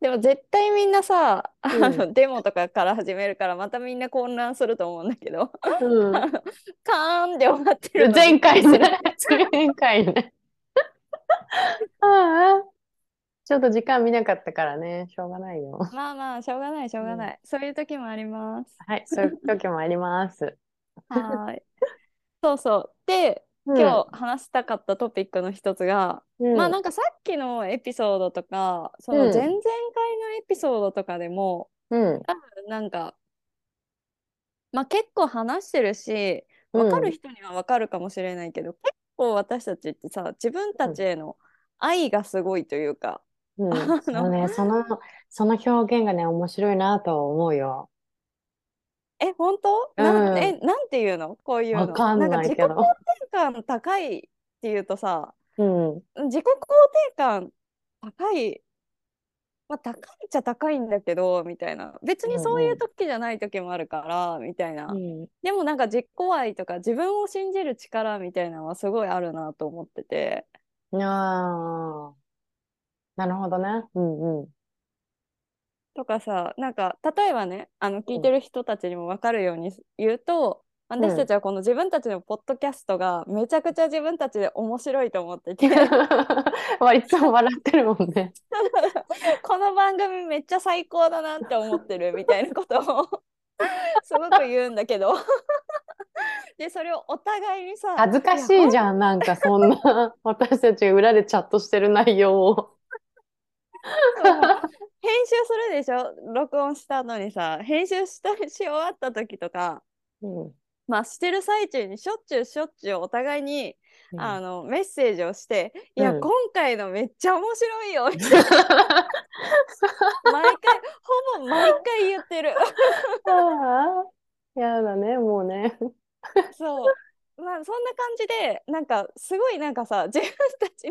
でも絶対みんなさ、うんあのデモとかから始めるからまたみんな混乱すると思うんだけど、うん カーンで終わってるの前回ね。前回ね。ああ。ちょっと時間見なかったからね、しょうがないよ。まあまあしょうがないしょうがない、そういう時もあります。はい、そういう時もあります。はーい。そうそう。で、うん今日話したかったトピックの一つが、うん。まあなんかさっきのエピソードとか、そうん。の前々回のエピソードとかでも、うん。多分なんか、まあ結構話してるし、うん。分かる人には分かるかもしれないけど、結構私たちってさ、自分たちへの愛がすごいというか、うん、あのそうね、その、その表現がね、面白いなとは思うよ。え、本当？なん、うんえ、なんていうの？こういうの。わかんないか自己肯定感高いっていうとさ、うん。自己肯定感高い、まあ、高いっちゃ高いんだけどみたいな別にそういう時じゃない時もあるからみたいな、うん。でもなんか自己愛とか自分を信じる力みたいなのはすごいあるなと思っててああ。なるほどね。うんうん。とかさなんか例えばねあの聞いてる人たちにも分かるように言うと、私たちはこの自分たちのポッドキャストがめちゃくちゃ自分たちで面白いと思っててまあ、いつも笑ってるもんね。この番組めっちゃ最高だなって思ってるみたいなことを すごく言うんだけど でそれをお互いにさ恥ずかしいじゃん、なんかそんな、私たちが裏でチャットしてる内容を。編集するでしょ？録音した後にさ編集したし終わった時とかうん。まあしてる最中にしょっちゅうしょっちゅうお互いに、うん。あのメッセージをして「いや、うん。今回のめっちゃ面白いよ」みたいな。毎回ほぼ毎回言ってる。やだね、もうね。そう。まあそんな感じでなんかすごいなんかさ自分たちへ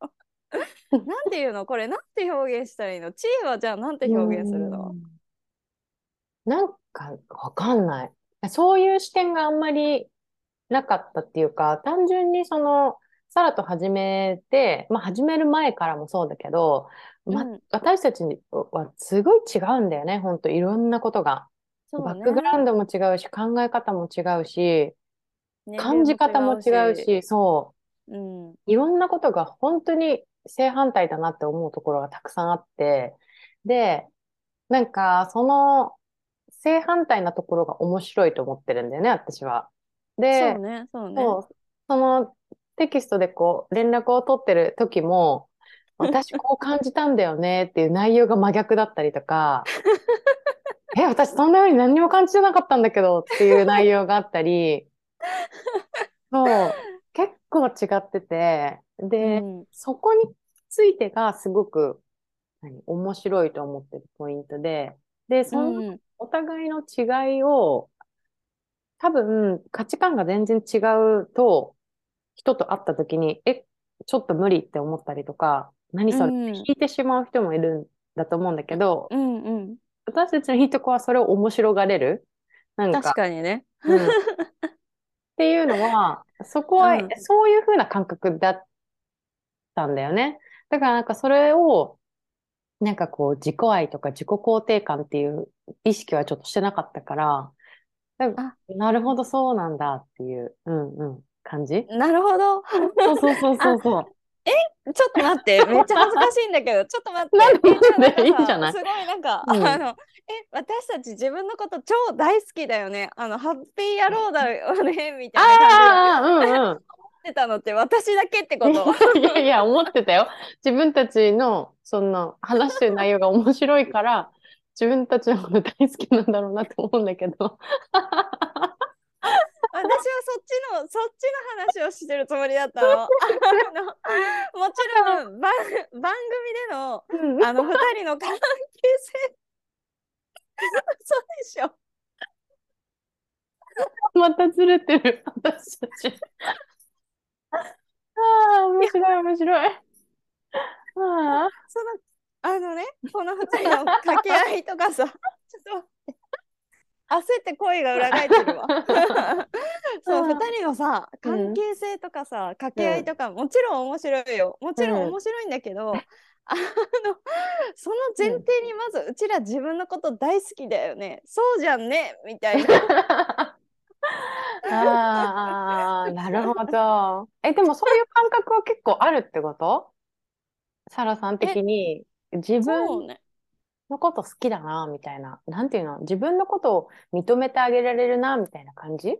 のなんていうの？これなんて表現したらいいの？知恵はじゃあなんて表現するの？うんなんかわかんない。そういう視点があんまりなかったっていうか、単純にその、サラと始めて、まあ始める前からもそうだけど、まうん。私たちはすごい違うんだよね、ほんと。いろんなことが。ね。バックグラウンドも違うし、考え方も違うし、感じ方も違うし、そう。うん。いろんなことが本当に正反対だなって思うところがたくさんあって、で、なんかその正反対なところが面白いと思ってるんだよね、私は。でそう、ねそうねそうそのテキストでこう連絡を取ってる時も、私こう感じたんだよねっていう内容が真逆だったりとか、え、私そんなように何にも感じてなかったんだけどっていう内容があったり、そう、結構違ってて、で、うん。そこについてがすごく何面白いと思ってるポイントで、で、そのうん。お互いの違いを、多分価値観が全然違うと、人と会った時に、え、ちょっと無理って思ったりとか、何それうん。って引いてしまう人もいるんだと思うんだけど、うんうん。私たちのいいとこはそれを面白がれる。なんか、確かにね。うん っていうのは、そこはうん。そういう風な感覚だったんだよね。だからなんかそれを、なんかこう自己愛とか自己肯定感っていう意識はちょっとしてなかったから、なるほどそうなんだっていう、うんうん、感じ。なるほど。そうそうそうそうそう。ちょっと待って、めっちゃ恥ずかしいんだけど、ちょっと待って。なんでいいんじゃない？すごいなんか、うんあの、え、私たち自分のこと超大好きだよね。あの、ハッピー野郎だよね、みたいな感ああ、うんうん。思ってたのって私だけってこと。いやいや、思ってたよ。自分たちの、その、話してる内容が面白いから、自分たちのこと大好きなんだろうなと思うんだけど。私はそっちの、そっちの話をしてるつもりだったの。あのもちろん、番番組での、うんあの、二人の関係性。そうでしょ。またずれてる、私たち。ああ、面白い、面白い。ああ、そのあのねこの二人の掛け合いとかさちょっと待って焦って声が裏返ってるわ。そううん。二人のさ関係性とかさ掛け合いとかもちろん面白いよ。もちろん面白いんだけど、あのその前提にまずうちら自分のこと大好きだよね。そうじゃんねみたいな。ああ、なるほど。え、でもそういう感覚は結構あるってこと？サラさん的に。自分ねのこと好きだな、みたいな。なんていうの？自分のことを認めてあげられるな、みたいな感じ？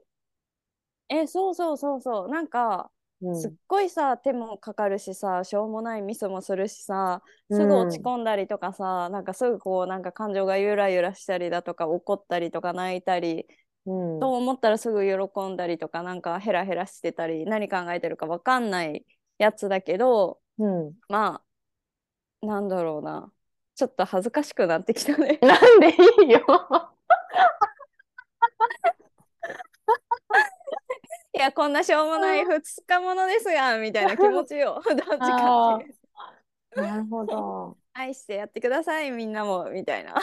えそうそうそうそうなんかうん。すっごいさ手もかかるしさしょうもないミスもするしさすぐ落ち込んだりとかさ、なんかすぐこうなんか感情がゆらゆらしたりだとか怒ったりとか泣いたりうん。と思ったらすぐ喜んだりとかなんかヘラヘラしてたり何考えてるか分かんないやつだけどうん。まあなんだろうなちょっと恥ずかしくなってきたね。なんでいいよ。いやこんなしょうもない二日ものですがみたいな気持ちよ。どっちかっていうなるほど。愛してやってくださいみんなも。みたいな。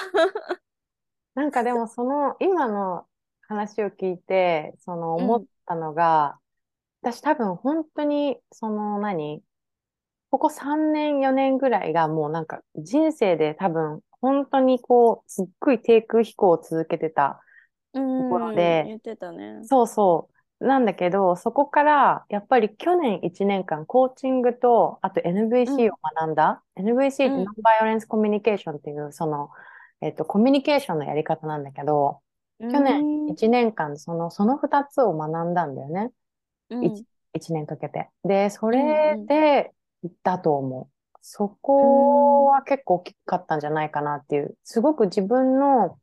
なんかでもその今の話を聞いて、そのうん思ったのが、私多分本当にその何ここ3年4年ぐらいがもうなんか人生で多分本当にこうすっごい低空飛行を続けてた。うんころで言ってたねそうそう。なんだけど、そこからやっぱり去年1年間コーチングとあと NVC を学んだ。NVC ってうんノンバイオレンスコミュニケーションっていうその、えっと、コミュニケーションのやり方なんだけど、去年うん1年間その、その2つを学んだんだよね。うん一1年かけて。で、それで行ったと思う。そこは結構大きかったんじゃないかなっていう。すごく自分の、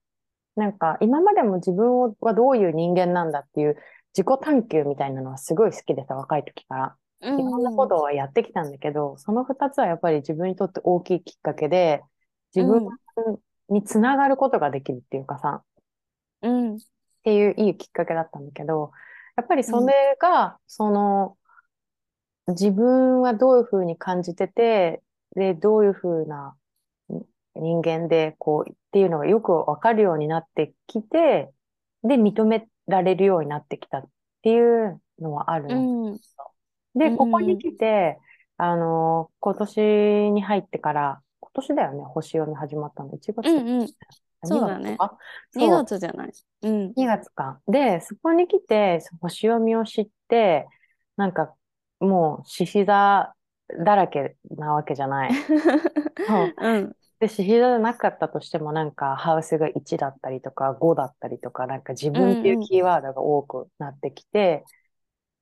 なんか今までも自分をはどういう人間なんだっていう自己探求みたいなのはすごい好きでさ、若い時から。うんいろんなことをやってきたんだけど、その2つはやっぱり自分にとって大きいきっかけで、自分につながることができるっていうかさ、うんっていういいきっかけだったんだけど、やっぱりそれが、その、自分はどういうふうに感じてて、で、どういうふうな人間で、こう、っていうのがよくわかるようになってきて、で、認められるようになってきたっていうのはある。んで、うん。ここに来て、あの、今年に入ってから、今年だよね、星読み始まったの。1月うんうん。そうだね。2月か2そう。月じゃない。うん。2月か。で、そこに来て、星読みを知って、なんか、もう、獅子座だらけなわけじゃない。そううんで、獅子座じゃなかったとしても、なんか、ハウスが1だったりとか、5だったりとか、なんか自分っていうキーワードが多くなってきて、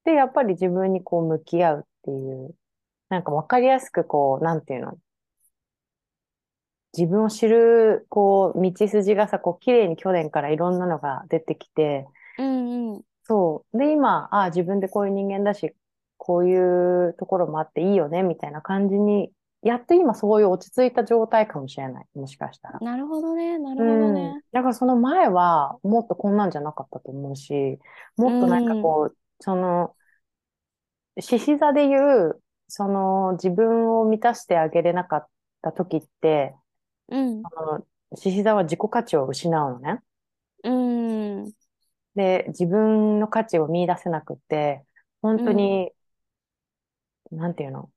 で、やっぱり自分にこう向き合うっていう、なんかわかりやすくこう、なんていうの、自分を知る、こう、道筋がさ、こう、綺麗に去年からいろんなのが出てきて、うんうんそう。で、今、ああ、自分ってこういう人間だし、こういうところもあっていいよね、みたいな感じに、やっと今そういう落ち着いた状態かもしれない。もしかしたら。なるほどねなるほうん。どねだからその前は、もっとこんなんじゃなかったと思うし、もっとなんかこう、その、獅子座で言う、その、自分を満たしてあげれなかった時って、うん獅子座は自己価値を失うのね。うんで、自分の価値を見出せなくって、本当に、なんていうの、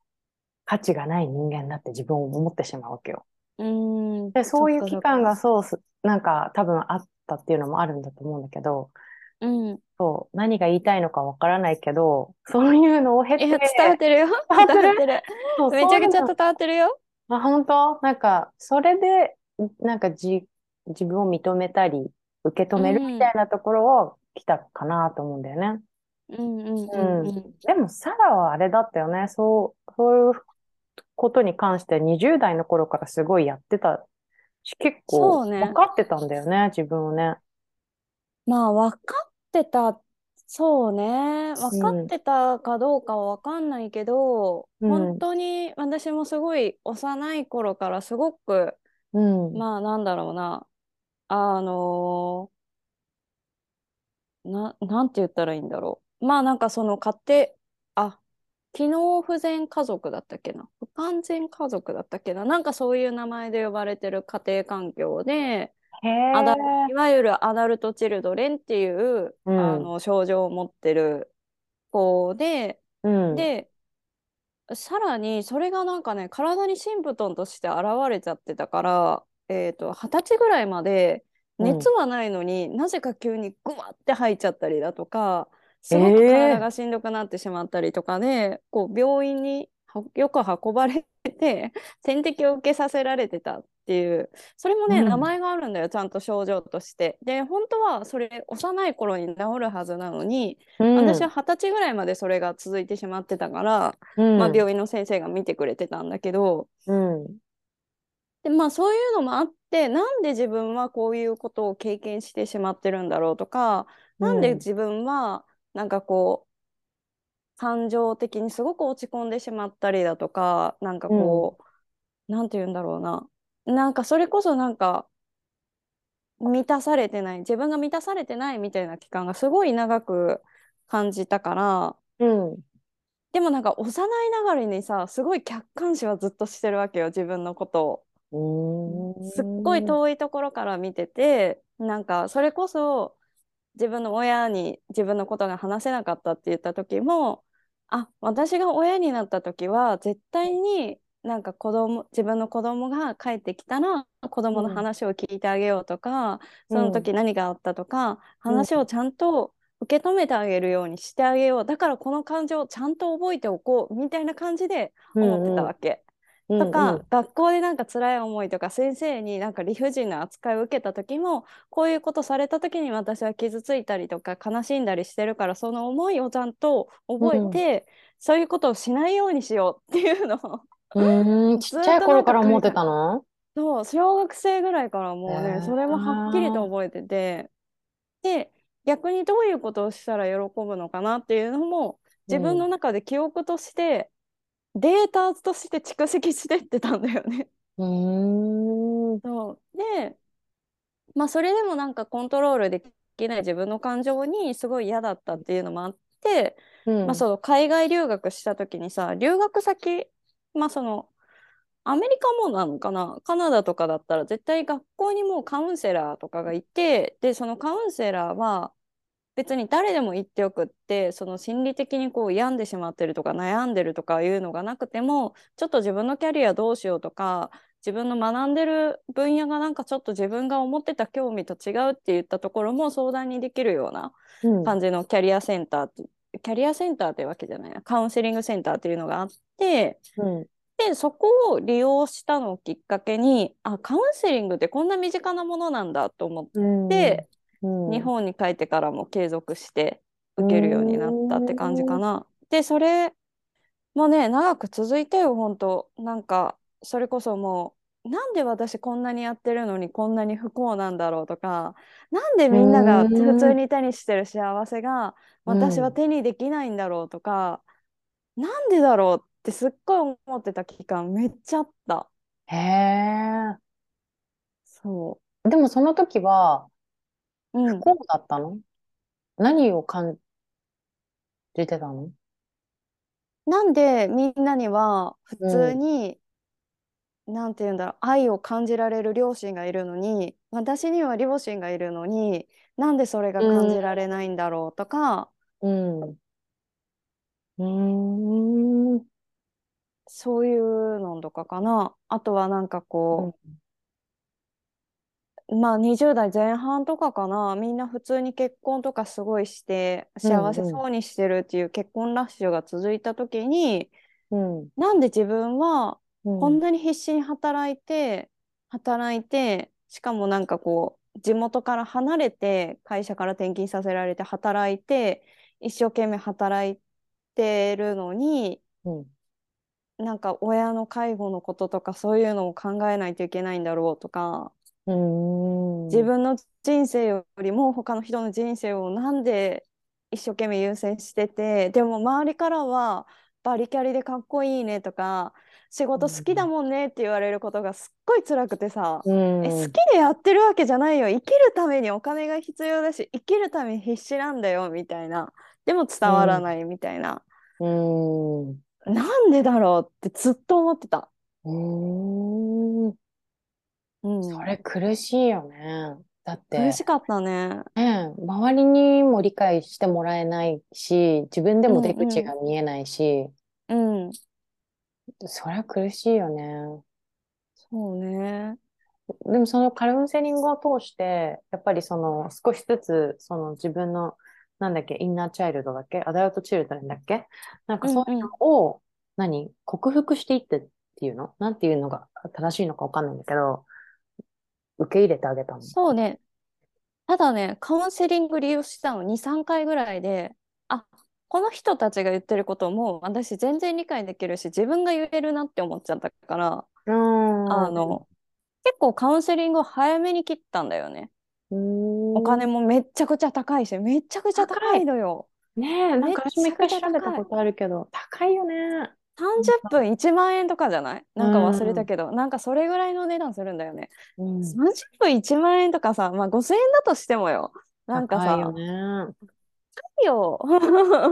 価値がない人間だって自分を思ってしまうわけよ。うん。で、そういう期間がそうす、なんか多分あったっていうのもあるんだと思うんだけど、うん。そう、何が言いたいのかわからないけど、そういうのを経て、伝わってるよ。伝わってる？伝わってる。そうめちゃくちゃ伝わってるよ。あ、本当？なんか、それで、なんかじ、自分を認めたり、受け止めるみたいなところを来たかなと思うんだよね。うんうんうんうん。でも、サラはあれだったよね。そう、そういうことに関して20代の頃からすごいやってた。し、結そ構うね。分かってたんだよね、自分をね。まあ分かってたそうね。分かってたかどうかは分かんないけど、うん。本当に私もすごい幼い頃からすごくうん。まあなんだろうな。あのななんて言ったらいいんだろうまあなんかその家庭あ機能不全家族だったっけな？不完全家族だったっけな？なんかそういう名前で呼ばれてる家庭環境でいわゆるアダルトチルドレンっていう、うん。あの症状を持ってる子で、うん。でさらにそれがなんかね体にシンプトンとして現れちゃってたからえーと、二十歳ぐらいまで熱はないのに、うん、なぜか急にグワって吐いちゃったりだとかすごく体がしんどくなってしまったりとかで、えー、こう病院によく運ばれて 点滴を受けさせられてたっていうそれもね、うん、名前があるんだよちゃんと症状として。で本当はそれ幼い頃に治るはずなのに、うん、私は二十歳ぐらいまでそれが続いてしまってたから、うん、まあ、病院の先生が見てくれてたんだけど、でまあそういうのもあってなんで自分はこういうことを経験してしまってるんだろうとか、なんで自分はなんかこう感情的にすごく落ち込んでしまったりだとかなんかこう、うん、なんて言うんだろうな。なんかそれこそなんか満たされてない自分が満たされてないみたいな期間がすごい長く感じたから、うん、でもなんか幼いながらにさすごい客観視はずっとしてるわけよ自分のことを。すっごい遠いところから見ててなんかそれこそ自分の親に自分のことが話せなかったって言った時もあ私が親になった時は絶対になんか子供自分の子供が帰ってきたら子供の話を聞いてあげようとか、うん、その時何があったとか、うん、話をちゃんと受け止めてあげるようにしてあげよう。だからこの感情をちゃんと覚えておこうみたいな感じで思ってたわけ。とか、うん。うん、学校でなんか辛い思いとか先生になんか理不尽な扱いを受けた時もこういうことされた時に私は傷ついたりとか悲しんだりしてるからその思いをちゃんと覚えて、うん、そういうことをしないようにしようっていうのをうんちっちゃい頃から思ってたのそう小学生ぐらいからもうねそれもはっきりと覚えててで逆にどういうことをしたら喜ぶのかなっていうのも自分の中で記憶としてデータとして蓄積してってたんだよね。うん。そう。でまあそれでもなんかコントロールできない自分の感情にすごい嫌だったっていうのもあって、うん、まあ、その海外留学した時にさ留学先まあそのアメリカもなのかな？カナダとかだったら絶対学校にもうカウンセラーとかがいてでそのカウンセラーは別に誰でも言っておくってその心理的にこう病んでしまってるとか悩んでるとかいうのがなくてもちょっと自分のキャリアどうしようとか自分の学んでる分野がなんかちょっと自分が思ってた興味と違うって言ったところも相談にできるような感じのキャリアセンターうん、キャリアセンターってわけじゃないな。カウンセリングセンターっていうのがあって、うん、でそこを利用したのをきっかけにあカウンセリングってこんな身近なものなんだと思って、日本に帰ってからも継続して受けるようになったって感じかな。でそれもね長く続いてよ本当なんかそれこそもうなんで私こんなにやってるのにこんなに不幸なんだろうとかなんでみんなが普通に手にしてる幸せが私は手にできないんだろうとか、うん、なんでだろうってすっごい思ってた期間めっちゃあった。へえ。そう。でもその時はう。不幸だったの？何を感じてたの？なんでみんなには普通に、なんて言うんだろう、愛を感じられる両親がいるのに、私には両親がいるのに、なんでそれが感じられないんだろうとか、うん。うーん。そういうのとかかな。あとはなんかこう、まあ20代前半とかかな。みんな普通に結婚とかすごいして幸せそうにしてるっていう結婚ラッシュが続いた時に、うん、なんで自分はこんなに必死に働いて、働いてしかもなんかこう地元から離れて会社から転勤させられて働いて一生懸命働いてるのに、うん、なんか親の介護のこととかそういうのを考えないといけないんだろうとか自分の人生よりも他の人の人生をなんで一生懸命優先しててでも周りからはバリキャリでかっこいいねとか仕事好きだもんねって言われることがすっごい辛くてさ、うん、え好きでやってるわけじゃないよ。生きるためにお金が必要だし生きるために必死なんだよみたいな。でも伝わらないみたいな、うん、なんでだろうってずっと思ってた。うんうん、それ苦しいよね。だって、苦しかったね。ね、周りにも理解してもらえないし、自分でも出口が見えないし、うん、うん、それは苦しいよね。そうね。でもそのカウンセリングを通して、やっぱりその少しずつその自分の、なんだっけ、インナーチャイルドだっけ？アダルトチルドレンだっけ？なんかそういうのを、何？克服していってっていうの？なんていうのが正しいのかわかんないんだけど、受け入れてあげたの。そうね。ただね、カウンセリング利用したの2、3回ぐらいで、あ、この人たちが言ってることも私全然理解できるし、自分が言えるなって思っちゃったから。あの、結構カウンセリングを早めに切ったんだよね。お金もめっちゃくちゃ高いし、めっちゃくちゃ高いのよ。ねえ、なんか私も一回調めっちゃ高いべたことあるけど、高いよね。30分1万円とかじゃない？なんか忘れたけどうん、なんかそれぐらいの値段するんだよね。うん。30分1万円とかさ、まあ5000円だとしてもよ。なんかさ、高いよね。いいよ。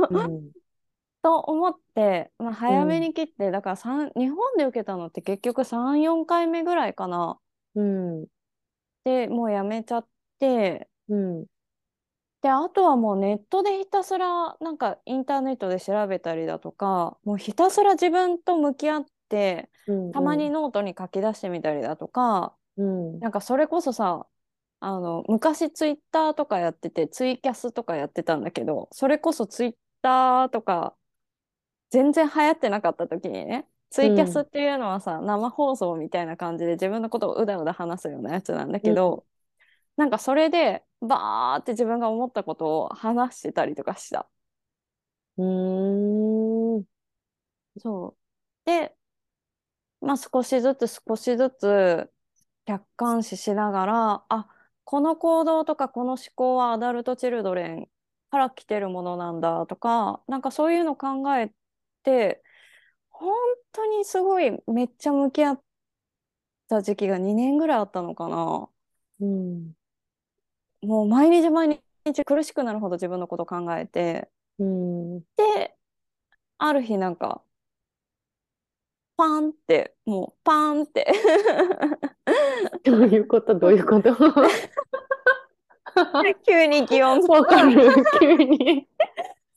うん。と思って、まあ、早めに切って、だから日本で受けたのって結局3、4回目ぐらいかな。うん。で、もうやめちゃって、うん。で、あとはもうネットでひたすら、なんかインターネットで調べたりだとか、もうひたすら自分と向き合って、うん。たまにノートに書き出してみたりだとか、うん。なんかそれこそさ、あの、昔ツイッターとかやってて、ツイキャスとかやってたんだけど、それこそツイッターとか、全然流行ってなかった時にね、ツイキャスっていうのはさ、生放送みたいな感じで自分のことをうだうだ話すようなやつなんだけど、なんかそれで、バーって自分が思ったことを話してたりとかした。うーん。そう。で、まあ少しずつ少しずつ客観視しながら、あ、この行動とかこの思考はアダルトチルドレンから来てるものなんだとか、なんかそういうの考えて、本当にすごいめっちゃ向き合った時期が2年ぐらいあったのかな。うん。もう毎日毎日苦しくなるほど自分のこと考えて、うん。で、ある日なんか、パンって、もうパンって どういうこと？どういうこと？急に気温わかる急に。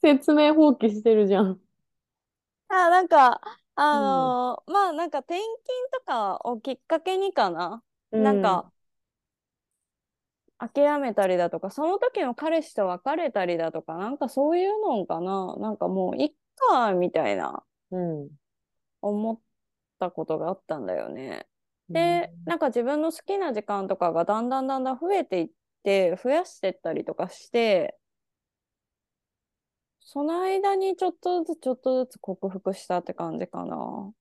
説明放棄してるじゃん。あ、なんか、あのーまあなんか転勤とかをきっかけにかな？なんか、諦めたりだとか、その時の彼氏と別れたりだとか、なんかそういうのかな。なんかもういっか、みたいなうん。思ったことがあったんだよね。で、なんか自分の好きな時間とかがだんだんだんだん増えていって、増やしてったりとかして、その間にちょっとずつちょっとずつ克服したって感じかな。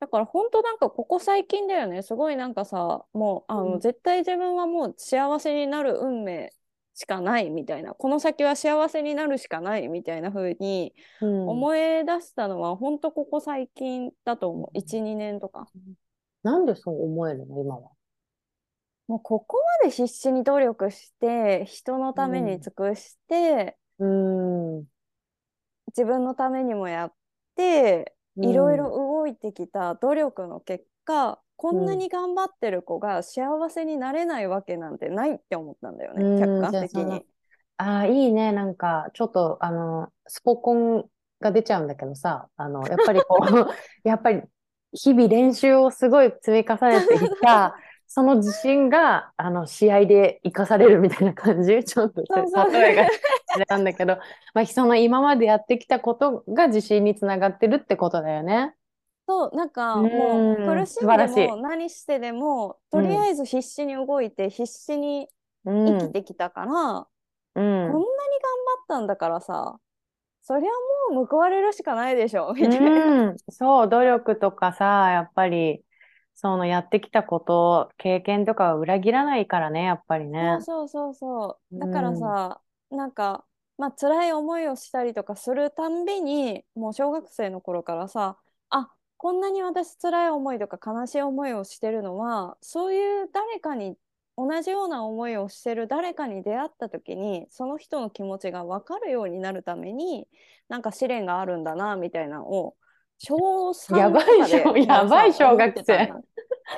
だから本当なんかここ最近だよね。すごいなんかさ、もう、あの、うん絶対自分はもう幸せになる運命しかないみたいな、この先は幸せになるしかないみたいな風にうん、思い出したのは本当ここ最近だと思う。1、2年とか。なんでそう思えるの？今は。もうここまで必死に努力して、人のために尽くして、うん。自分のためにもやって、いろいろ動いてきた努力の結果、こんなに頑張ってる子が幸せになれないわけなんてないって思ったんだよね、うん客観的に。ああ、いいね。なんか、ちょっと、あの、スポコンが出ちゃうんだけどさ、あの、やっぱりこう、やっぱり、日々練習をすごい積み重ねていった、その自信が、あの、試合で生かされるみたいな感じ？ちょっと、例えがあれなんだけど、まあ、その今までやってきたことが自信につながってるってことだよね。そう、なんかうんもう苦しんでも何してでも、とりあえず必死に動いて、必死にうん。生きてきたから、うんこんなに頑張ったんだからさ、そりゃもう報われるしかないでしょ、みたいな。うん、そう、努力とかさ、やっぱり、そのやってきたこと、経験とかは裏切らないからね、やっぱりね。そうそうそうそう。だからうんさ、なんか、まあ辛い思いをしたりとかするたんびに、もう小学生の頃からさ、あ、こんなに私辛い思いとか悲しい思いをしてるのは、そういう誰かに、同じような思いをしてる誰かに出会った時に、その人の気持ちが分かるようになるために、なんか試練があるんだな、みたいなのを、小3やばい小やばい小学生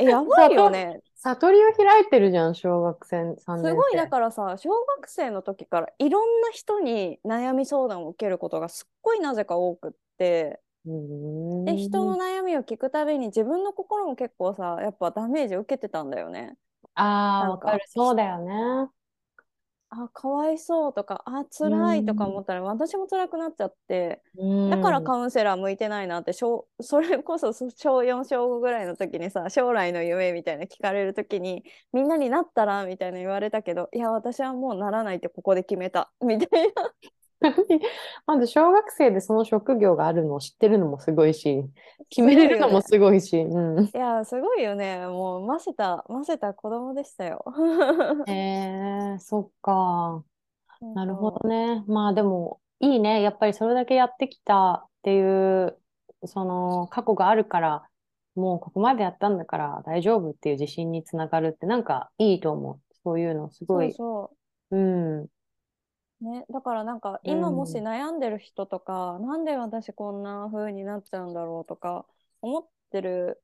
やばいよね。悟りを開いてるじゃん、小学生3年すごい生。だからさ小学生の時からいろんな人に悩み相談を受けることがすっごいなぜか多くってうんで人の悩みを聞くたびに自分の心も結構さやっぱダメージを受けてたんだよね。あわかる。そうだよね。あかわいそうとかあ辛いとか思ったら私も辛くなっちゃってうん。だからカウンセラー向いてないなって小 それこそ小4小5ぐらいの時にさ将来の夢みたいな聞かれる時にみんなになったらみたいな言われたけどいや私はもうならないってここで決めたみたいな まず小学生でその職業があるのを知ってるのもすごいし、決めれるのもすごいし。うん。いやすごいよねもうませたませた子供でしたよ。えー、そっか。なるほどどね。まあでも、いいね。やっぱりそれだけやってきたっていう、その過去があるから、もうここまでやったんだから大丈夫っていう自信につながるってなんかいいと思う。そういうのすごい。そうそうん。うねだからなんかうん今もし悩んでる人とか、なんで私こんな風になっちゃうんだろうとか思ってる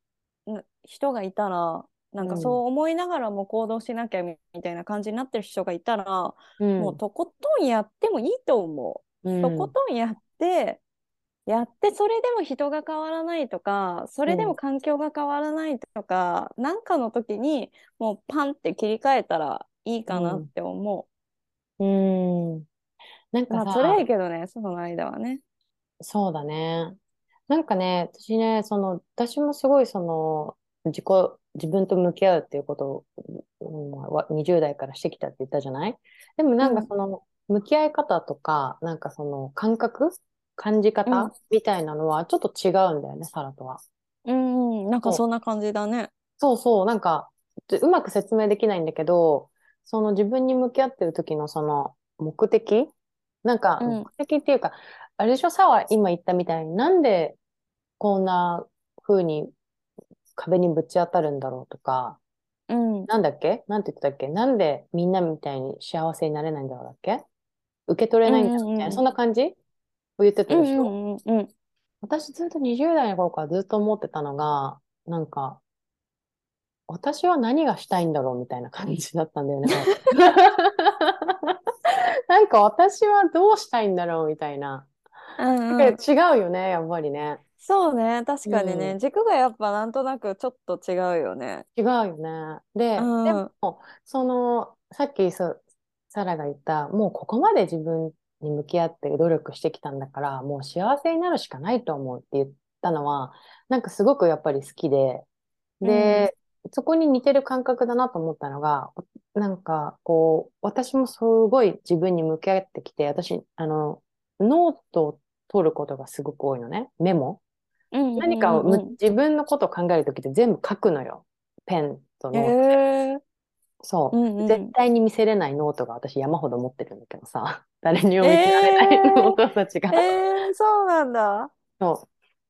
ん人がいたらなんかうんそう思いながらも行動しなきゃみみたいな感じになってる人がいたら、うん。もうとことんやってもいいと思う。うんとことんやってやってそれでも人が変わらないとかそれでも環境が変わらないとか何、かの時にもうパンって切り替えたらいいかなって思うん。なんう。かさ、まあ辛いけどねその間はね。そうだね。なんかね、私ね、その、私もすごいその、自己、自分と向き合うっていうことを、うんわ20代からしてきたって言ったじゃない？でもなんかその、向き合い方とか、なんかその、感覚？感じうん方みたいなのはちょっと違うんだよね、サラとは。うんうんなんかそんな感じだね。そうそう、なんか、うまく説明できないんだけど、その自分に向き合ってる時のその目的？なんか、うん。目的っていうか、あれでしょ、さは今言ったみたいになんでこんな風に壁にぶち当たるんだろうとか、うん。なんだっけ？なんて言ってたっけ？なんでみんなみたいに幸せになれないんだろうだっけ？受け取れないんだみたいな、うんうんうん。そんな感じを言ってたうんでしょ、うんうんうん私ずっと20代の頃からずっと思ってたのが、なんか、私は何がしたいんだろうみたいな感じだったんだよね。なんか私はどうしたいんだろうみたいな。うんうん違うよね、やっぱりね。そうね確かにね、うん軸がやっぱなんとなくちょっと違うよね。違うよね。で、うんでも、その、さっきそサラが言った、もうここまで自分に向き合って努力してきたんだから、もう幸せになるしかないと思うって言ったのは、なんかすごくやっぱり好きで、で、そこに似てる感覚だなと思ったのが、なんかこう、私もすごい自分に向き合ってきて、私、あの、ノートを取ることがすごく多いのね。メモ。うんうんうん何かをむ自分のことを考えるときって全部書くのよ。ペンとノート。へえそう。うんうん絶対に見せれないノートが私山ほど持ってるんだけどさ、誰にも見せられないえーノートたちが。えー、そうなんだ。そ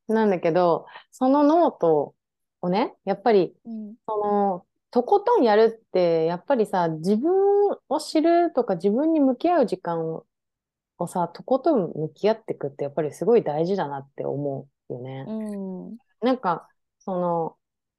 う。なんだけど、そのノートをね、やっぱり、うん。その、とことんやるって、やっぱりさ、自分を知るとか自分に向き合う時間をさ、とことん向き合っていくって、やっぱりすごい大事だなって思うよね。うん。なんか、その、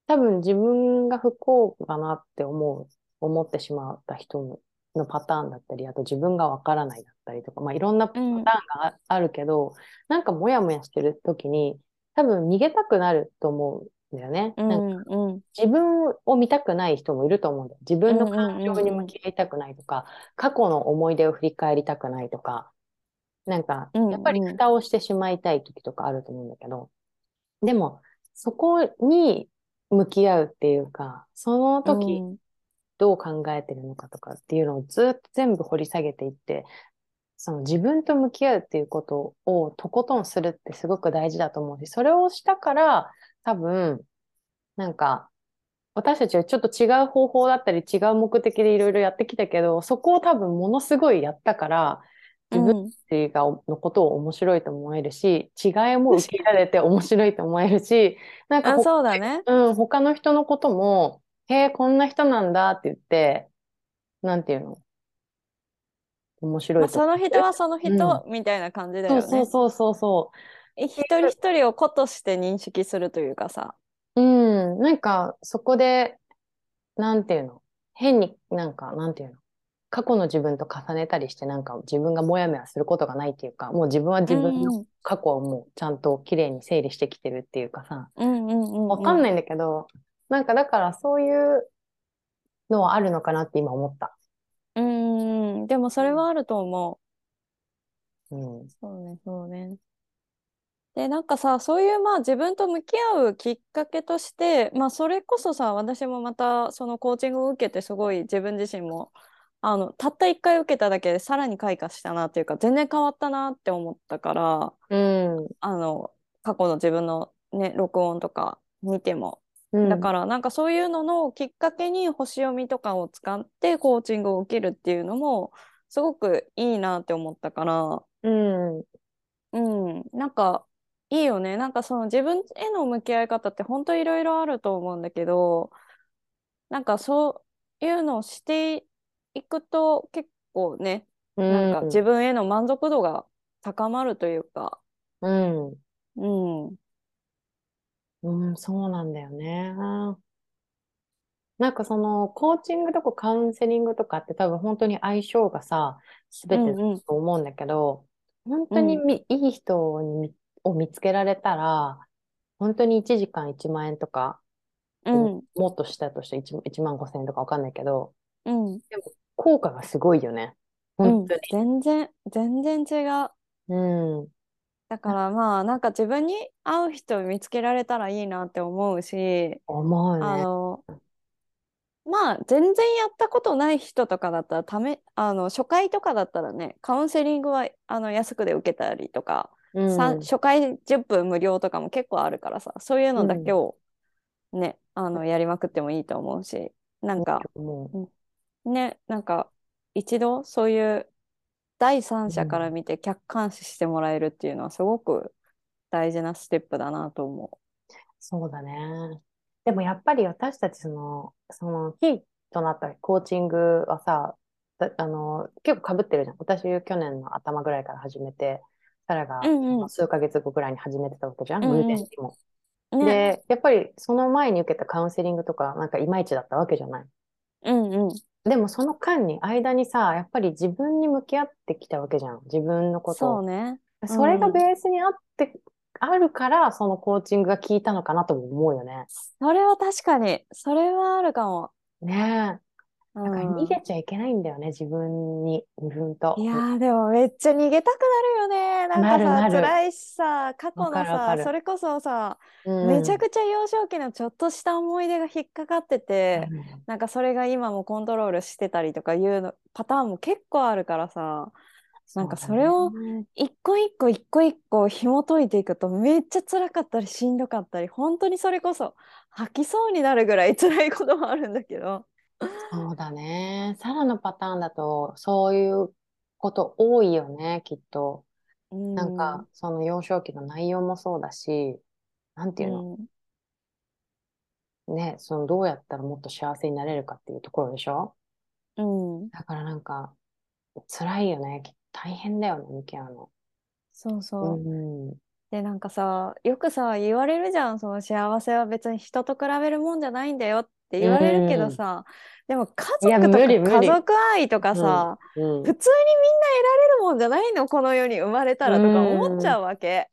多分自分が不幸だなって思う、思ってしまった人のパターンだったり、あと自分がわからないだったりとか、まあいろんなパターンがあ,、あるけど、なんかモヤモヤしてる時に、多分逃げたくなると思う。んだよね。自分を見たくない人もいると思うんだよ。自分の感情に向き合いたくないとか、過去の思い出を振り返りたくないとか、なんか、やっぱり蓋をしてしまいたい時とかあると思うんだけど、でも、そこに向き合うっていうか、その時うん。どう考えてるのかとかっていうのをずっと全部掘り下げていって、その自分と向き合うっていうことをとことんするってすごく大事だと思うし、それをしたから多分、なんか、私たちはちょっと違う方法だったり違う目的でいろいろやってきたけど、そこを多分ものすごいやったから、自分うんたちがのことを面白いと思えるし、違いも受け入れられて面白いと思えるし、なんかそうだね。うん、他の人のことも、へえ、こんな人なんだって言って、なんていうの？面白まあ、その人はその人みたいな感じだよそうね。そうそうそうそ一人一人を子として認識するというかさ。う。うん、なんかそこで、なんていうの？変になんか、なんていうの？過去の自分と重ねたりして、なんか自分がモヤモヤすることがないっていうか、もう自分は自分の過去をもうちゃんと綺麗に整理してきてるっていうかさ、うんうんうんうん。わかんないんだけど、なんかだからそういうのはあるのかなって今思った。うんうん。でもそれはあると思うん。う。そうね、そうね。で、なんかさ、そういうまあ自分と向き合うきっかけとして、まあそれこそさ、私もまたそのコーチングを受けてすごい自分自身も、あの、たった一回受けただけでさらに開花したなっていうか、全然変わったなって思ったから、うん。あの、過去の自分のね、録音とか見ても。うん。だからなんかそういうののきっかけに星読みとかを使ってコーチングを受けるっていうのもすごくいいなって思ったから、うん。うん、なんかいいよね。なんかその自分への向き合い方って本当いろいろあると思うんだけど、なんかそういうのをしていくと結構ね、なんか自分への満足度が高まるというか、うん。うん、うん、そうなんだよね。なんかその、コーチングとかカウンセリングとかって多分本当に相性がさ、すべてだうんうんと思うんだけど、本当にみ、いい人にみを見つけられたら、本当に1時間1万円とか、うん、もっとしたとして 1, 1万5千円とかわかんないけど、うん、効果がすごいよね。うん本当に。全然、全然違う。うん。だからまあなんか自分に合う人を見つけられたらいいなって思うし、思うね。あの、まあ全然やったことない人とかだったらため、あの初回とかだったらね、カウンセリングはあの安くで受けたりとか、うん。初回10分無料とかも結構あるからさ、そういうのだけをね、あのやりまくってもいいと思うし、なんかもね、なんか一度そういう第三者から見て客観視してもらえるっていうのはすごく大事なステップだなと思そうだね。でもやっぱり私たちその、その、キーとなったコーチングはさ、だあの、結構被ってるじゃん。私、去年の頭ぐらいから始めて、サラがうんうん数ヶ月後ぐらいに始めてたわけじゃん、うんうんムーデンにも。う。ね。で、やっぱりその前に受けたカウンセリングとか、なんかいまいちだったわけじゃない。うんうん。でもその間に、間にさ、やっぱり自分に向き合ってきたわけじゃん。自分のことを。そうね。それがベースにあって、あるから、そのコーチングが効いたのかなとも思うよね。それは確かに、それはあるかも。ねえ。うだか逃げちゃいけないんだよね、自分に、自分と。いやーでもめっちゃ逃げたくなるよね。なんかさ、辛いしさ、過去わのさ、それこそさ、うんめちゃくちゃ幼少期のちょっとした思い出が引っかかってて、うんなんかそれが今もコントロールしてたりとかいうのパターンも結構あるからさ、なんかそれを一個一個一個一個紐解いていくとめっちゃ辛かったりしんどかったり、本当にそれこそ吐きそうになるぐらい辛いこともあるんだけど。そうだね。サラのパターンだと、そういうこと多いよね、きっと。うんなんか、その幼少期の内容もそうだし、なんていうの、うんね、そのどうやったらもっと幸せになれるかっていうところでしょ？うん、だからなんか、辛いよね。大変だよね、向き合うの。そうそう。うん。で、なんかさ、よくさ、言われるじゃん、その幸せは別に人と比べるもんじゃないんだよって言われるけどさ、でも家族とか家族愛とかさ、うん。普通にみんな得られるもんじゃないの、この世に生まれたらとか思っちゃうわけ。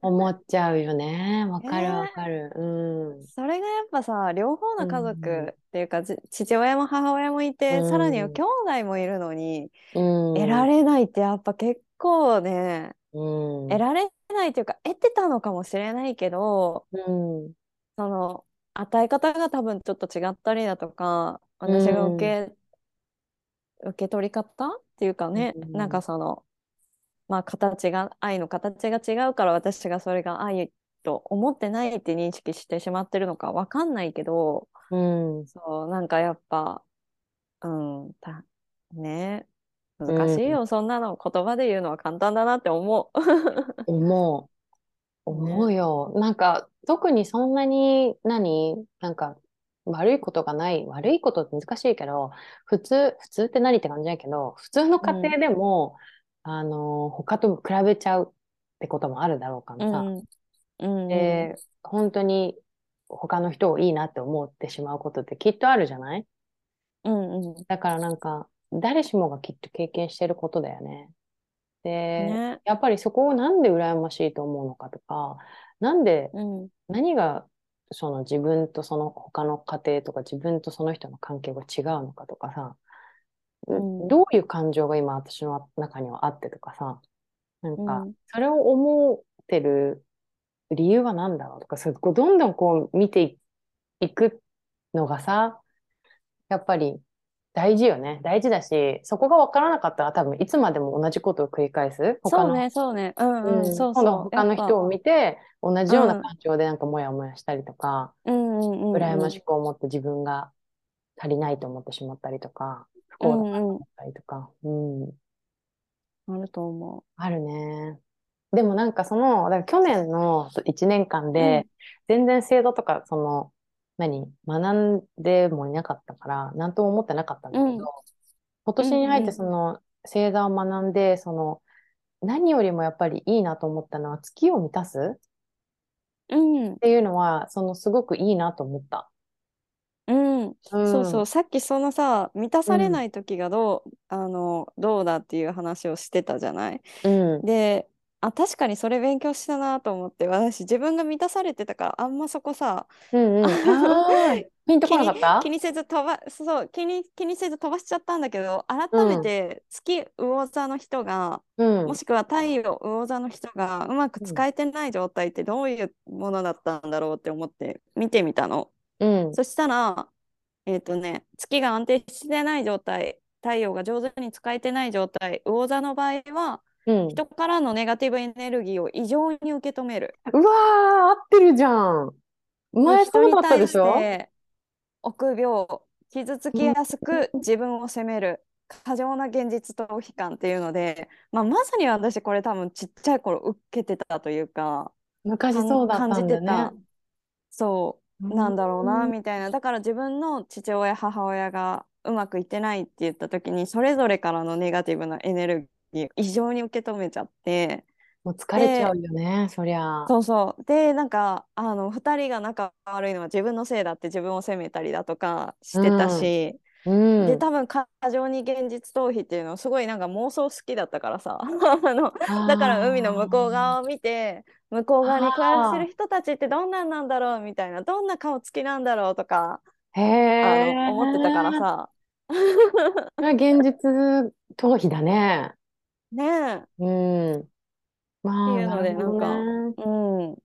思っちゃうよね。わかるねわかる。うん。それがやっぱさ、両方の家うん族っていうか、じ父親も母親もいて、うんさらには兄弟もいるのに、うん。得られないってやっぱ結構ね、うん。得られないというか、得てたのかもしれないけど、うん。その与え方が多分ちょっと違ったりだとか私が受け、受け取り方っていうかね、うんなんかそのまあ形が愛の形が違うから私がそれが愛と思ってないって認識してしまってるのかわかんないけどうん。そうなんかやっぱうんたね難しいよ、そんなの言葉で言うのは簡単だなって思う。思う。思うよ。なんか、特にそんなに、何？なんか、悪いことがない。悪いことって難しいけど、普通、普通って何って感じだけど、普通の家庭でも、あの、他と比べちゃうってこともあるだろうからさ。うんうんで、本当に他の人をいいなって思ってしまうことってきっとあるじゃない？うんうんだからなんか、誰しもがきっと経験してることだよね。で、ね。やっぱりそこをなんで羨ましいと思うのかとか、なんで、うん。何がその自分とその他の家庭とか自分とその人の関係が違うのかとかさ、うんどういう感情が今私の中にはあってとかさ、なんうかん。それを思ってる理由は何だろうとか、それこうどんどんこう見ていいくのがさ、やっぱり大事よね。大事だし、そこが分からなかったら多分いつまでも同じことを繰り返す。他のそうね、そうね。うんううんん、そうそう。他の人を見て、同じようなうん感情でなんかモヤモヤしたりとか、うんうんうんうん。羨ましく思って自分が足りないと思ってしまったりとか、不幸だなと思ったりとか、うん、あると思あるね。でもなんかその、だから去年の1年間で、全然制度とか、その、何、学んでもいなかったから、なんとも思ってなかったんだけど、うん今年に入ってうんその、星座を学んで、その、何よりもやっぱりいいなと思ったのは、月を満たす？っう。うん。ていうのは、その、すごくいいなと思った。うん。そうそうう。ん。さっきそのさ、満たされない時がどう、あの、どうだっていう話をしてたじゃない？うん。で、あ、確かにそれ勉強したなと思って、私自分が満たされてたから、あんまそこさ、うんうん。ああ、ピンとこなかった？気にせず飛ば、そう、気に、気にせず飛ばしちゃったんだけど、改めて月魚座の人が、うんも。しくは太陽魚座の人がうまく使えてない状態ってどういうものだったんだろうって思って見てみたの。うん。そしたら、えっとね、月が安定してない状態、太陽が上手に使えてない状態、魚座の場合は、うん。人からのネガティブエネルギーを異常に受け止める。うわー、合ってるじゃん。前人そうだったでしょ？て臆病、傷つきやすく自分を責める、過剰な現実逃避感っていうので、まあ、まさに私これ多分ちっちゃい頃受けてたというか、昔感そうだったんだ感じてたね。そうなんだろうなうんみたいなだから自分の父親母親がうまくいってないって言った時にそれぞれからのネガティブなエネル異常に受け止めちゃってもう疲れちゃうよね、そりゃ。そうそうでなんかあの2人が仲悪いのは自分のせいだって自分を責めたりだとかしてたし、うん。で多分過剰に現実逃避っていうのすごいなんか妄想好きだったからさ あのだから海の向こう側を見て向こう側に暮らしてる人たちってどんなんなんだろうみたいなどんな顔つきなんだろうとか。あの思ってたからさ 現実逃避だね。ねえ。うん。まあ、っていうのでなるほどね。うん。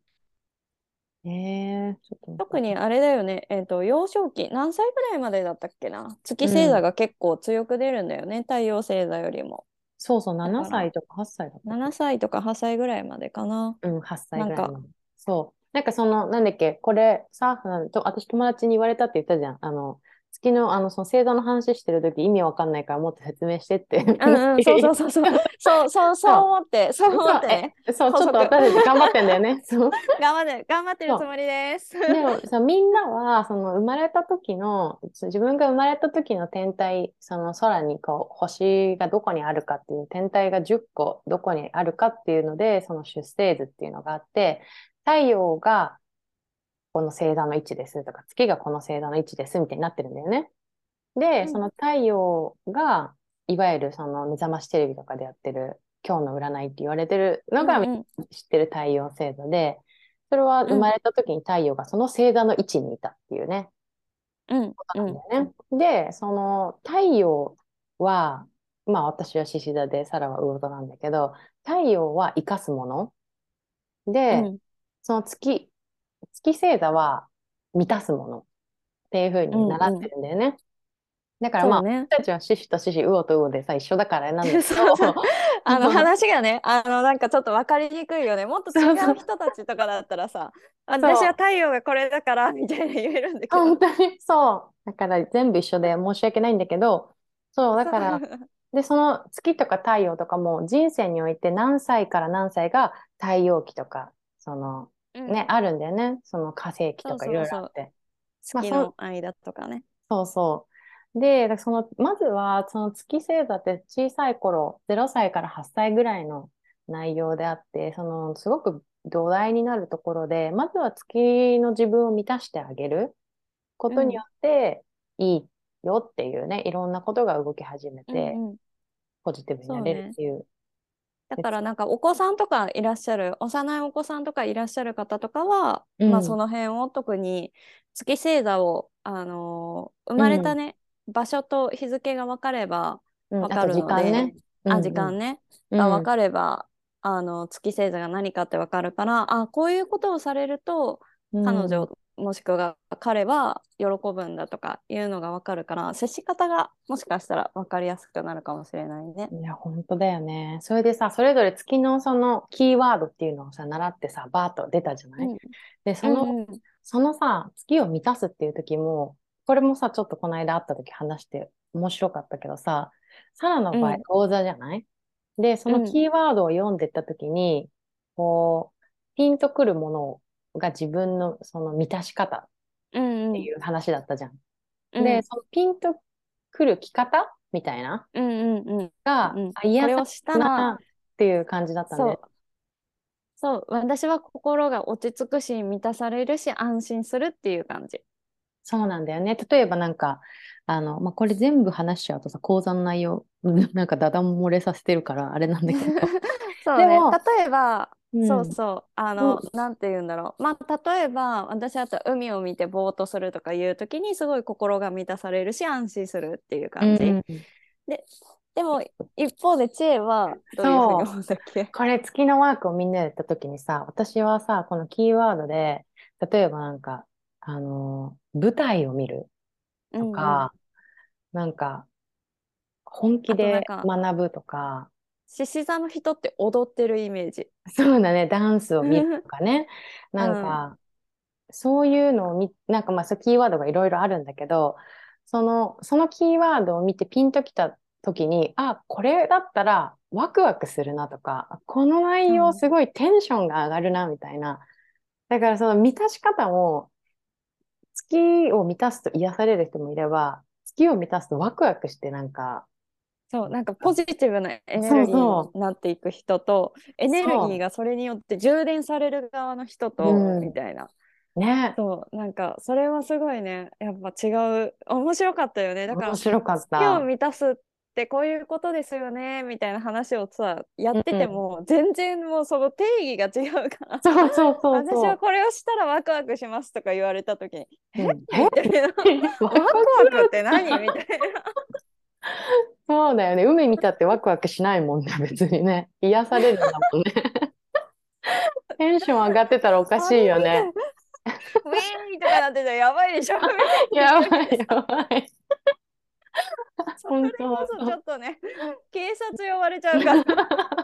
えー、ちょっと特にあれだよね、えー、と幼少期何歳ぐらいまでだったっけな？月星座が結構強く出るんだよね、太陽星座よりも。そうそう、7だから。歳とか8歳だった。7歳とか8歳ぐらいまでかな。うん、8歳ぐらいなんまで。そう。なんかその、なんだっけ、これ、さ、うんと、私友達に言われたって言ったじゃん。あの、月の、あの、その星座の話してるとき意味わかんないからもっと説明してって。うんうん。そうそうそうそう。そうそうそう思って。そう思って。ねそう、ちょっと私たち頑張ってんだよね。そう。頑張って頑張ってるつもりです。でもさ、みんなは、その生まれた時の、そ自分が生まれた時の天体、その空にこう、星がどこにあるかっていう、天体が10個どこにあるかっていうので、その出生図っていうのがあって、太陽がこの星座の位置ですとか、月がこの星座の位置ですみたいになってるんだよね。で、うん。その太陽が、いわゆるその目覚ましテレビとかでやってる今日の占いって言われてるのがうんうん。知ってる太陽星座で、それは生まれた時に太陽がその星座の位置にいたっていうね、うん。ことなんだよね。で、その太陽は、まあ私は獅子座で、サラは魚座なんだけど、太陽は生かすもの。で、うん。その月、月星座は満たすもの。っていう風に習ってるんだよね。だからまあ、ね私たちは獅子と獅子、魚と魚でさ、一緒だからなんだけど、そう。そ うあの話がね、あのなんかちょっと分かりにくいよね。もっと違う人たちとかだったらさ、私は太陽がこれだからみたいな言えるんだけど。本当にそう。だから全部一緒で申し訳ないんだけど、そう、だから、で、その月とか太陽とかも人生において何歳から何歳が太陽期とか、そのうんね、あるんだよね。その火星期とかいろいろあって。まあ月の間とかね。そうそう。で、その、まずは、その月星座って小さい頃、0歳から8歳ぐらいの内容であって、その、すごく土台になるところで、まずは月の自分を満たしてあげることによって、いいよっていうね、いろんなことが動き始めて、うんうんポジティブになれるっていう。だからなんかお子さんとかいらっしゃる幼いお子さんとかいらっしゃる方とかは、うん。まあその辺を特に月星座を、あのー生まれたね、場所と日付が分かればうん。分かるので、あと時間ね。あ時間ね、うん。が分かれば、あの月星座が何かって分かるからあこういうことをされるとうん。彼女、もしくは彼は喜ぶんだとかいうのが分かるから接し方がもしかしたら分かりやすくなるかもしれないね。いや、本当だよね。それでさ、それぞれ月のそのキーワードっていうのをさ、習ってさ、バーッと出たじゃない、うん。で、その、うんうん。そのさ、月を満たすっていう時も、これもさ、ちょっとこの間会った時話して面白かったけどさ、サラの場合うん、講座じゃない？で、そのキーワードを読んでった時に、こう、ピンとくるものが自分のその満たし方っていう話だったじゃん。うんで、そのピンとくる着方みたいなうんうんうんが、うんをしたならっていう感じだったんでそう。私は心が落ち着くし満たされるし安心するっていう感じ。そうなんだよね。例えばなんか、あの、まあ、これ全部話しちゃうとさ、講座の内容、なんかダダ漏れさせてるから、あれなんだけど。そうねでも例えば、うん。そうそう。あの、う。んなんて言うんだろう。まあ例えば私だったら海を見てぼーっとするとかいう時にすごい心が満たされるし安心するっていう感じ。うんうんでも一方で知恵はどういうふうに思っけ？これ月のワークをみんなでやった時にさ、私はさ、このキーワードで、例えばなんか、あのー舞台を見るとか、なんか、本気で学ぶとか、獅子座の人って踊ってるイメージ。そうだね、ダンスを見るとかね、なんか、そういうのを見、なんかまあ、そうキーワードがいろいろあるんだけど、その、そのキーワードを見てピンときた時に、あ、これだったらワクワクするなとか、この内うん容すごいテンションが上がるなみたいな。だからその満たし方も、月を満たすと癒される人もいれば、月を満たすとワクワクしてなんか、そうなんかポジティブなエネルギーになっていく人とエネルギーがそれによって充電される側の人と、うん。みたいな。ね、そうなんかそれはすごいね。やっぱ違う。面白かったよね。だから面白かっ月をた。満たすってこういうことですよね。みたいな話をさやってても、全然もうその定義が違うから。そうそうそう私。はこれをしたらワクワクしますとか言われた時にうん。みたいな。ワクワクって何？みたいな。そうだよね。海見たってワクワクしないもんね、別にね。癒されるんだもんね。テンション上がってたらおかしいよね。ウィーンとかなってたらやばいでしょやばいやばい。それこそちょっとね警察呼ばれちゃうから。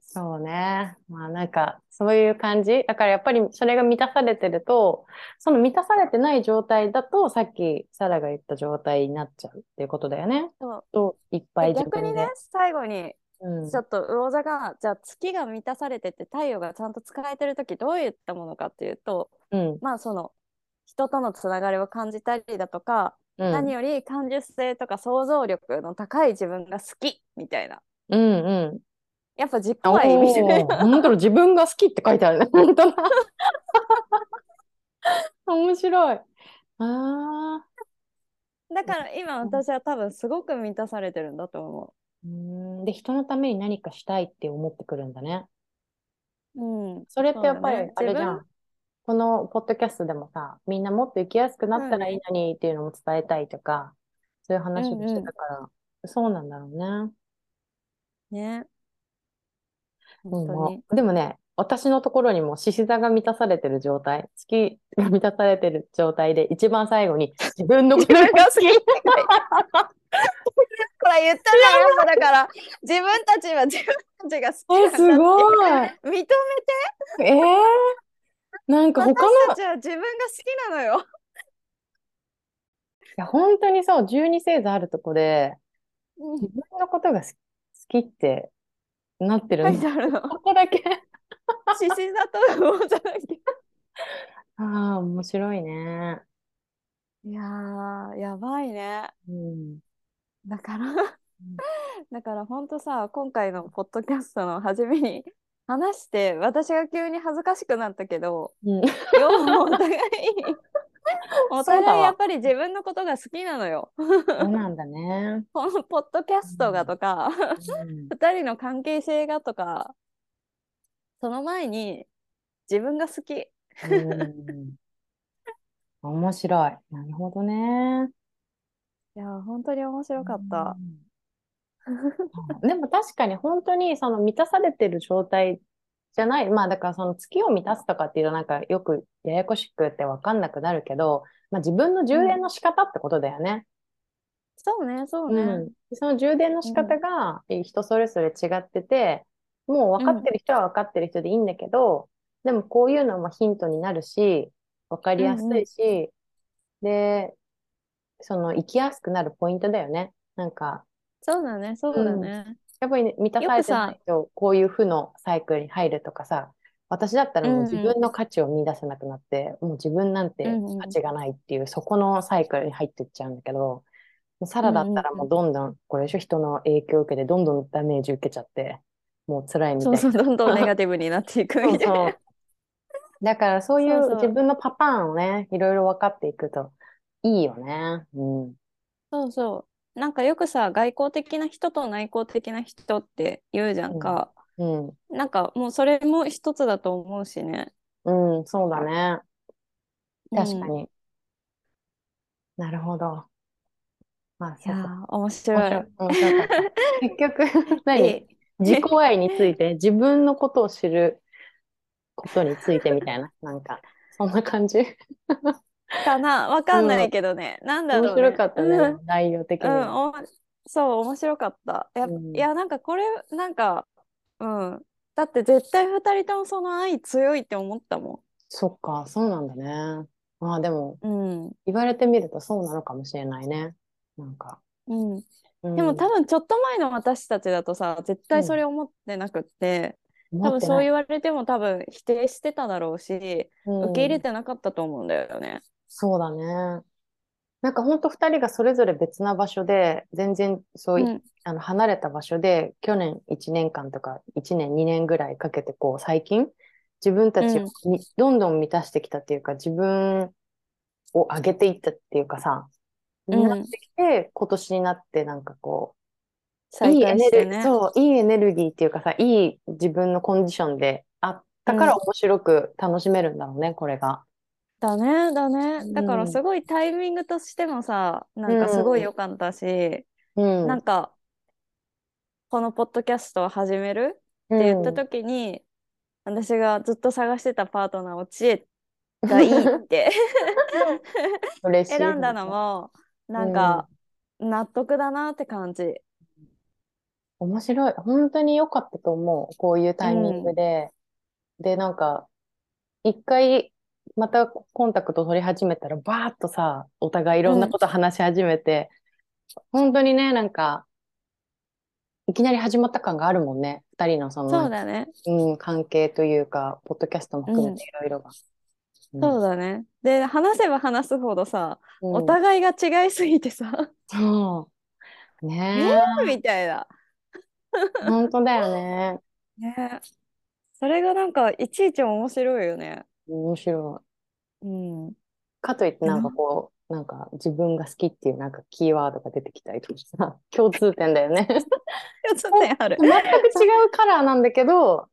そうね。まあなんか、そういう感じ。だからやっぱりそれが満たされてると、その満たされてない状態だと、さっきサラが言った状態になっちゃうっていうことだよね。そうと、いっぱい逆にね。最後にうんちょっと魚座がじゃあ月が満たされてて太陽がちゃんと使えてる時どういったものかっていうとうん。まあその人とのつながりを感じたりだとか、うん。何より感受性とか想像力の高い自分が好きみたいなうんうん。やっぱ軸愛みたいな自分が好きって書いてあるね。本当だ。面白い。ああ。だから今私は多分すごく満たされてるんだと思うーんで、人のために何かしたいって思ってくるんだね。う。うん、それってやっぱりあれじゃん。このポッドキャストでもさ、みんなもっと生きやすくなったらいいのにっていうのも伝えたいとか、そういう話もしてたから、そうなんだろうね。ね。うん本当に。でもね、私のところにも獅子座が満たされてる状態、月が満たされてる状態で、一番最後に 自分のことが好き。これ言ったらやっぱだから自分たちは自分たちが好きえ、すなんだごい。認めてえー、なんか他の、私たちは自分が好きなのよ。いや、本当にそう、十二星座あるとこで、うん自分のことが好きってなってる書んだ。いてあるの。ここだけ。獅子座と魚座だけ。ああ、面白いね。いやー、やばいね。うん。だから、だから本当さ、今回のポッドキャストの初めに話して、私が急に恥ずかしくなったけど、うん。両方お互いお そうだわ互いやっぱり自分のことが好きなのよ。そうなんだね。このポッドキャストがとか、うん二人の関係性がとか、その前に自分が好き。うん面白い。なるほどね。いや、本当に面白かった。うん でも確かに本当にその満たされてる状態じゃない。まあだからその月を満たすとかっていうとなんかよくややこしくってわかんなくなるけど、まあ自分の充電の仕方ってことだよね。そうね、そうね。うん。その充電の仕方が人それぞれ違ってて、もう分かってる人は分かってる人でいいんだけど、でもこういうのもヒントになるし、分かりやすいし、で、その生きやすくなるポイントだよね。なんか、そうだね、そうだね。やっぱりね満たされてないと、こういう負のサイクルに入るとかさ、私だったらもう自分の価値を見出せなくなって、もう自分なんてうんうん価値がないっていう、そこのサイクルに入ってっちゃうんだけど、もうサラだったらもうどんどん、これでしょ、人の影響を受けて、どんどんダメージ受けちゃって、もう辛いみたいな。そうそう、どんどんネガティブになっていくみたいな。そうだからそういそうそうう自分のパターンをね、いろいろ分かっていくといいよね。うん。そうそう。なんかよくさ、外交的な人と内向的な人って言うじゃんか。うん。なんかもうそれも一つだと思うしね。うん、そうだね。確かうんに。なるほど。まあ、そう面白い。面白かった。結局、何？自己愛について、自分のことを知ることについてみたいな。なんか、そんな感じ。かなわかんないけどね。なんだろ面うね。白かったねうん、内容的にうん、そう、面白かった。やうんいや、なんかこれ、なんか、うん。だって絶対二人ともその愛強いって思ったもそっか、そうなんだね。まあでも、ん。うん。言われてみるとそうなのかもしれないね。なんか。うん。うんでも多分ちょっと前の私たちだとさ、絶対それ思ってなくって、多分そう言われても多分否定してただろうし、受け入れててなかったと思うんだよね。そうだね。なんか本当二人がそれぞれ別な場所で、全然そうい、うん。あの離れた場所で、去年1年間とか1年2年ぐらいかけて、こう最近、自分たちをみどんどん満たしてきたっていうか、自分を上げていったっていうかさ、うんなってきて、今年になってなんかこう、い再いエネル、開してね。そう、いいエネルギーっていうかさ、いい自分のコンディションであったからうん面白く楽しめるんだろうね、これが。だね、だね。だかうんらすごいタイミングとしてもさ、なんかすごい良かったし、うん。なんか、このポッドキャストを始める？って言った時に、私がずっと探してたパートナーを知恵がいいって。選んだのも、なんか、納得だなって感じ。面白い。本当に良かったと思う。こういうタイミングで。で、なんか、一回、またコンタクト取り始めたら、バーッとさ、お互いいろんなこと話し始めて、本当にね、なんか、いきなり始まった感があるもんね。二人のその、そうだね。うん、関係というか、ポッドキャストも含めていろいろが。そうだね。で、話せば話すほどさ、うんお互いが違いすぎてさ、そう。ねみたいな。え、本当だよね。ねそれがなんかいちいち面白いよね。面白い。うん。かといってなんかこう、なんか自分が好きっていうなんかキーワードが出てきたりとかさ、共通点だよね。共通点ある。全く違うカラーなんだけど、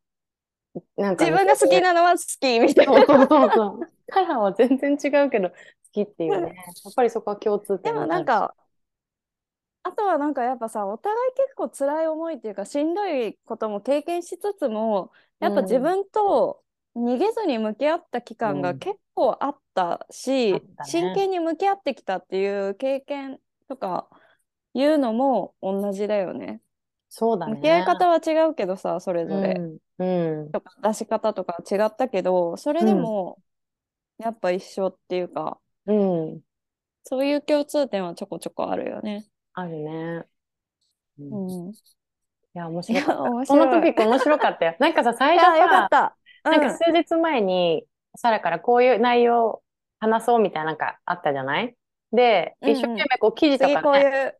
なんか自分が好きなのは好きみたいな。そうそうそう。カラーは全然違うけど好きっていうね。やっぱりそこは共通で点もなんか、あとはなんかやっぱさ、お互い結構辛い思いっていうか、しんどいことも経験しつつも、やっぱ自分と逃げずに向き合った期間うんが結構あったし、あったね真剣に向き合ってきたっていう経験とかいうのも同じだよね。そうだね。向き合い方は違うけどさ、それぞれ。うん。うん。とか出し方とか違ったけど、それでもやっぱ一緒っていうか、うん。そういう共通点はちょこちょこあるよね。あるね。うんいうん。や、面白かった。このトピック面白かったよ。なんかさ、最い初や、よかさっ、た。なんか数日前に、サラからこういう内容話そうみたいななんかあったじゃない？で、うんうん一生懸命こう記事と次かね、こういう、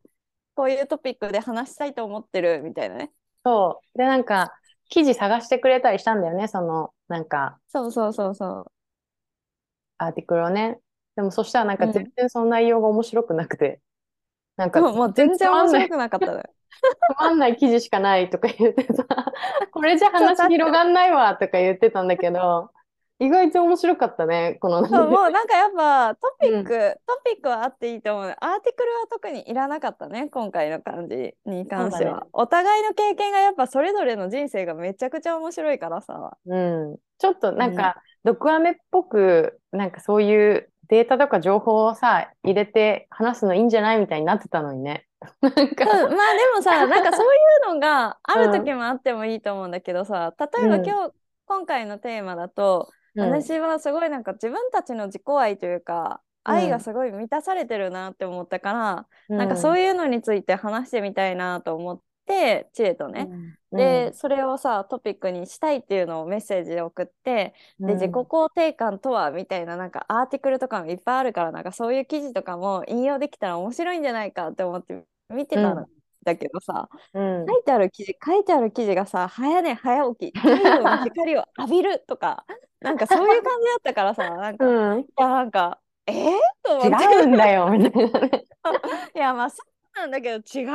こういうトピックで話したいと思ってるみたいなね。そう。で、なんか、記事探してくれたりしたんだよね、その、なんか、そうそうそうそう。アーティクルをね。でもそしたらなんかうん全然その内容が面白くなくて、なんかもう全然面白くなかったね。つまんない記事しかないとか言ってさ、これじゃ話広がんないわとか言ってたんだけど、意外と面白かったね、この。そうもうなんかやっぱトピック、トピックはあっていいと思う。アーティクルは特にいらなかったね、今回の感じに関しては。ねお互いの経験がやっぱそれぞれの人生がめちゃくちゃ面白いからさ。うん、ちょっとなんか、毒アメっぽく、なんかそういうデータとか情報をさ、入れて話すのいいんじゃないみたいになってたのにね。なんうん、か、まあでもさ、なんかそういうのがある時もあってもいいと思うんだけどさ、例えばうん。今日、今回のテーマだと、うん。私はすごいなんか自分たちの自己愛というか、うん。愛がすごい満たされてるなって思ったから、なんかそういいうのについて話してみたいなと思って、知恵とね、うんで、それをさトピックにしたいっていうのをメッセージで送って、で自己肯定感とはみたいななんかアーティクルとかもいっぱいあるからなんかそういう記事とかも引用できたら面白いんじゃないかって思って見てたんだけどさ、うん。書いてある記事書いてある記事がさ早寝早起き太陽の光を浴びるとか なんかそういう感じだったからさなんか、いうん、やなんかえー、と思って。違うんだよ、みたいなね。いやまあそうなんだけど違う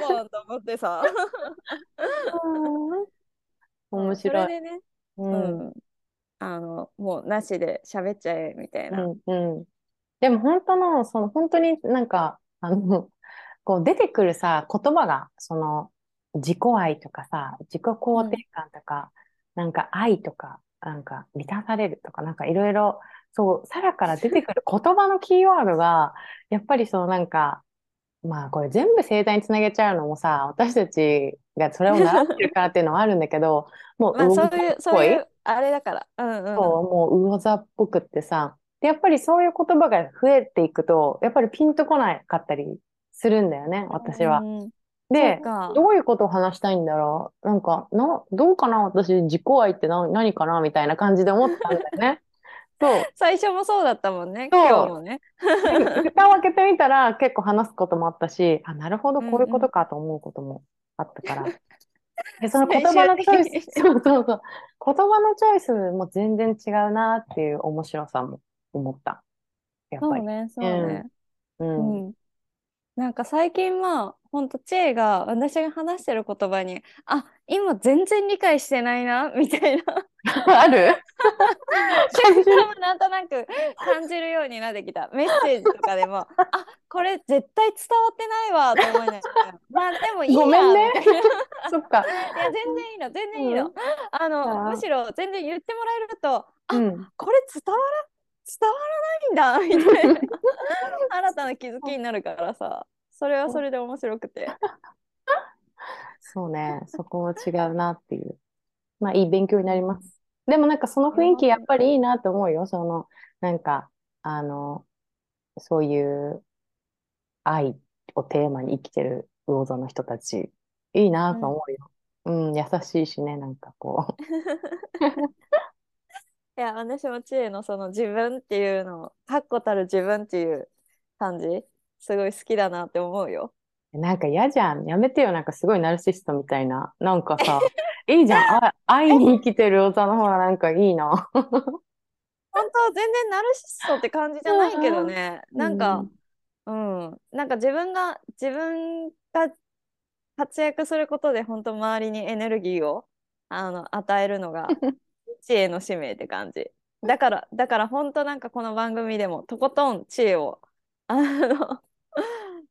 と思うと思ってさ。面それ白い。でね。ううん。ん、あのもうなしで喋っちゃえみたいな。うんうん。でも本当の、その本当になんか、あの、こう出てくるさ、言葉が、その、自己愛とかさ、自己肯定感とか、なんか愛とか、なんか満たされるとか、なんかいろいろ、そう、サラから出てくる言葉のキーワードが、やっぱりそのなんか、まあこれ全部生態につなげちゃうのもさ、私たちがそれを習ってるからっていうのはあるんだけど、もうまあそういう魚座っぽそういうあれだから。うんうん。そう、もう魚座っぽくってさ、で、やっぱりそういう言葉が増えていくと、やっぱりピンとこなかったりするんだよね、私は。うんう、かどういうことを話したいんだろう？なんか、な、どうかな？私、自己愛って何、何かな？みたいな感じで思ったんだよね。そう。最初もそうだったもんね。今日もね。蓋を開けてみたら結構話すこともあったし、あ、なるほど、こういうことかと思うこともあったから。で、その言葉のチョイス、そうそうそう。言葉のチョイスも全然違うなっていう面白さも思った。やっぱり。そうね、そうね。う。うんん。なんか最近は、ほんと、知恵が私が話してる言葉に、あ、今全然理解してないな、みたいな ある？瞬間もなんとなく感じるようになってきた。メッセージとかでも、あ、これ絶対伝わってないわ、と思いながら。まあでもいいや、ごめんね。そっか。いや、全然いいの、全然いいの。うんあの、むしろ全然言ってもらえると、あ、うん。これ伝わら、伝わらないんだ、みたいな。新たな気づきになるからさ、それはそれで面白くて。そうね。そこも違うなっていう。まあ、いい勉強になります。でもなんかその雰囲気やっぱりいいなと思うよ。その、なんか、あの、そういう愛をテーマに生きてる魚座の人たち、いいなと思うよ。うん、優しいしね、なんかこ いや、私も知恵のその自分っていうのを、確固たる自分っていう感じ、すごい好きだなって思うよ。う。なんか嫌じゃん。やめてよ。なんかすごいナルシストみたいな。なんかさ、いいじゃん。あ、愛に生きてる魚座の方がなんかいいな。本当は全然ナルシストって感じじゃないけどね、なんか、うん、なんか自分が、自分が活躍することで本当周りにエネルギーをあの与えるのが 知恵の使命って感じ。だから、だから本当なんかこの番組でもとことん知恵を、あの、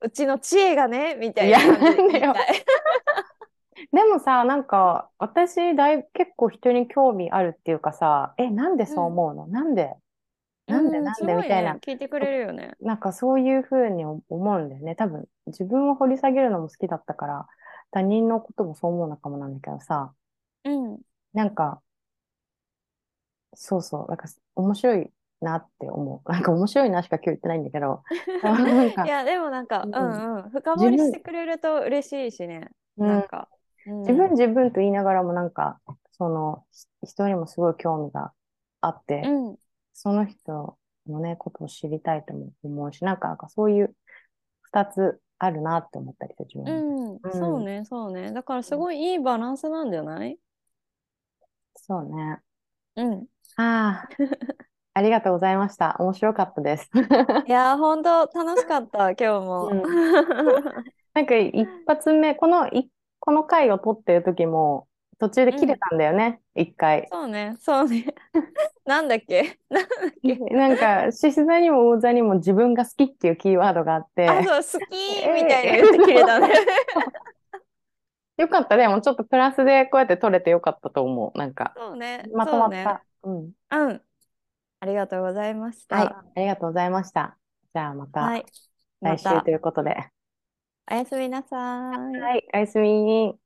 うちの知恵がね、みたいな感じで言いいやなんたい。でもさ、なんか、私、だい結構人に興味あるっていうかさ、え、なんでそう思うの、なんで？なんで？うなんすごいで？みたいな。ね、聞いてくれるよね。なんかそういうふうに思うんだよね。多分、自分を掘り下げるのも好きだったから、他人のこともそう思うのかもなんだけどさ、うん。なんか、そうそう、なんか面白いなって思う。なんか面白いなしか今日言ってないんだけど、いや、でもなんか、ううんんうん、深掘りしてくれると嬉しいしね。うんなんか、うん自分自分と言いながらもなんか、その、ひ人にもすごい興味があって、うん。その人のね、ことを知りたいとも思うし、なんか、なんかそういう二つあるなって思ったりする。うん、そうね、そうね。だからすごいいいバランスなんじゃない？そうね。うん。ああ、ありがとうございました。面白かったです。いやー、本当楽しかった、今日も。うんなんか一発目、この、いこの回を撮ってる時も、途中で切れたんだよね、一回。そうね、そうね。なんだっけ？なんだっけ？なんか、獅子座にも魚座にも自分が好きっていうキーワードがあって、あ、そう、好きみたいな言って切れたね。よかった。でもちょっとプラスでこうやって撮れてよかったと思う。なんか、そうね、まとまそうね。った。うん。うん。ありがとうございました。はい。ありがとうございました。じゃあまた来週ということで。おやすみなさい。はい。おやすみ。